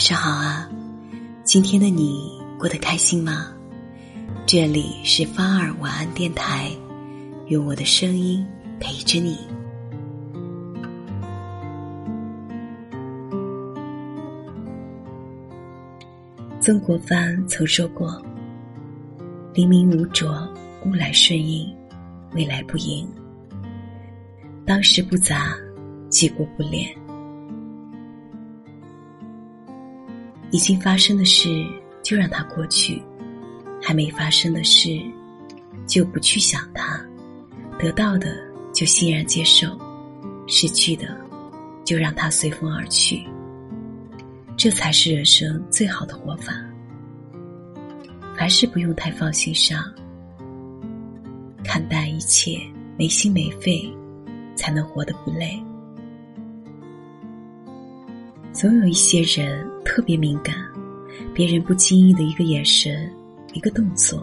晚上好啊，今天的你过得开心吗？这里是芳儿晚安电台，用我的声音陪着你。曾国藩曾说过：“黎明无着，物来顺应，未来不迎。当时不杂，既过不恋。已经发生的事，就让它过去；还没发生的事，就不去想它。得到的就欣然接受，失去的就让它随风而去。”这才是人生最好的活法。凡事不用太放心上，看淡一切，没心没肺，才能活得不累。总有一些人特别敏感，别人不经意的一个眼神、一个动作、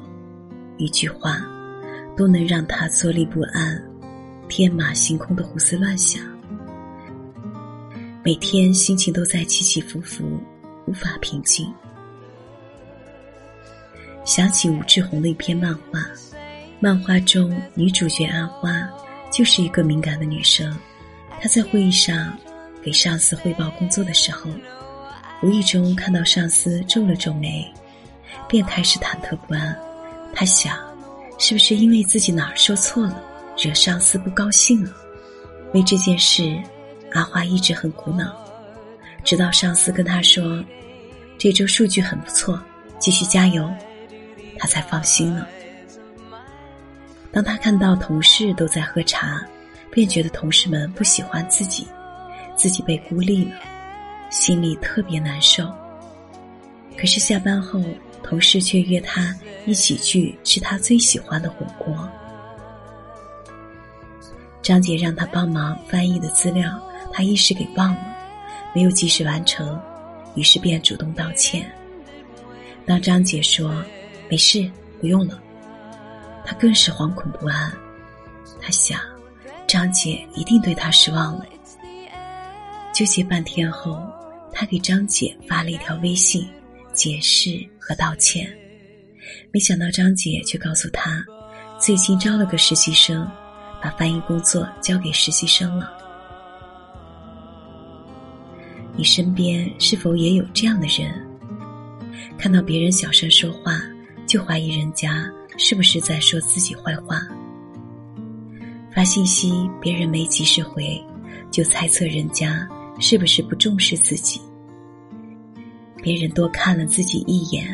一句话，都能让他坐立不安、天马行空的胡思乱想。每天心情都在起起伏伏，无法平静。想起武志红的一篇漫画，漫画中女主角阿花就是一个敏感的女生。她在会议上给上司汇报工作的时候，无意中看到上司皱了皱眉，便开始忐忑不安。他想，是不是因为自己哪儿说错了，惹上司不高兴了？为这件事。阿花一直很苦恼，直到上司跟他说：“这周数据很不错，继续加油。”他才放心了。当他看到同事都在喝茶，便觉得同事们不喜欢自己，自己被孤立了，心里特别难受。可是下班后，同事却约他一起去吃他最喜欢的火锅。张姐让他帮忙翻译的资料。他一时给忘了，没有及时完成，于是便主动道歉。当张姐说“没事，不用了”，他更是惶恐不安。他想，张姐一定对他失望了。纠结半天后，他给张姐发了一条微信，解释和道歉。没想到张姐却告诉他，最近招了个实习生，把翻译工作交给实习生了。你身边是否也有这样的人？看到别人小声说话，就怀疑人家是不是在说自己坏话；发信息别人没及时回，就猜测人家是不是不重视自己；别人多看了自己一眼，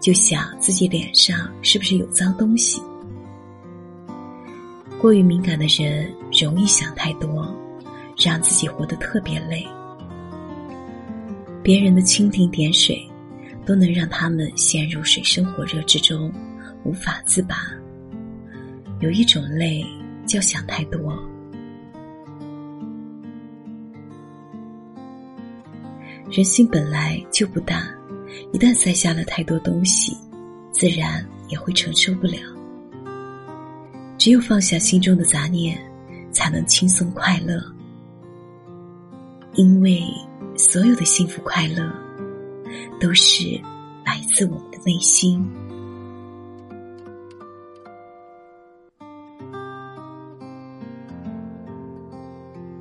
就想自己脸上是不是有脏东西。过于敏感的人容易想太多，让自己活得特别累。别人的蜻蜓点水，都能让他们陷入水深火热之中，无法自拔。有一种累，叫想太多。人心本来就不大，一旦塞下了太多东西，自然也会承受不了。只有放下心中的杂念，才能轻松快乐。因为。所有的幸福快乐，都是来自我们的内心。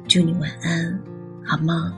祝你晚安，好吗？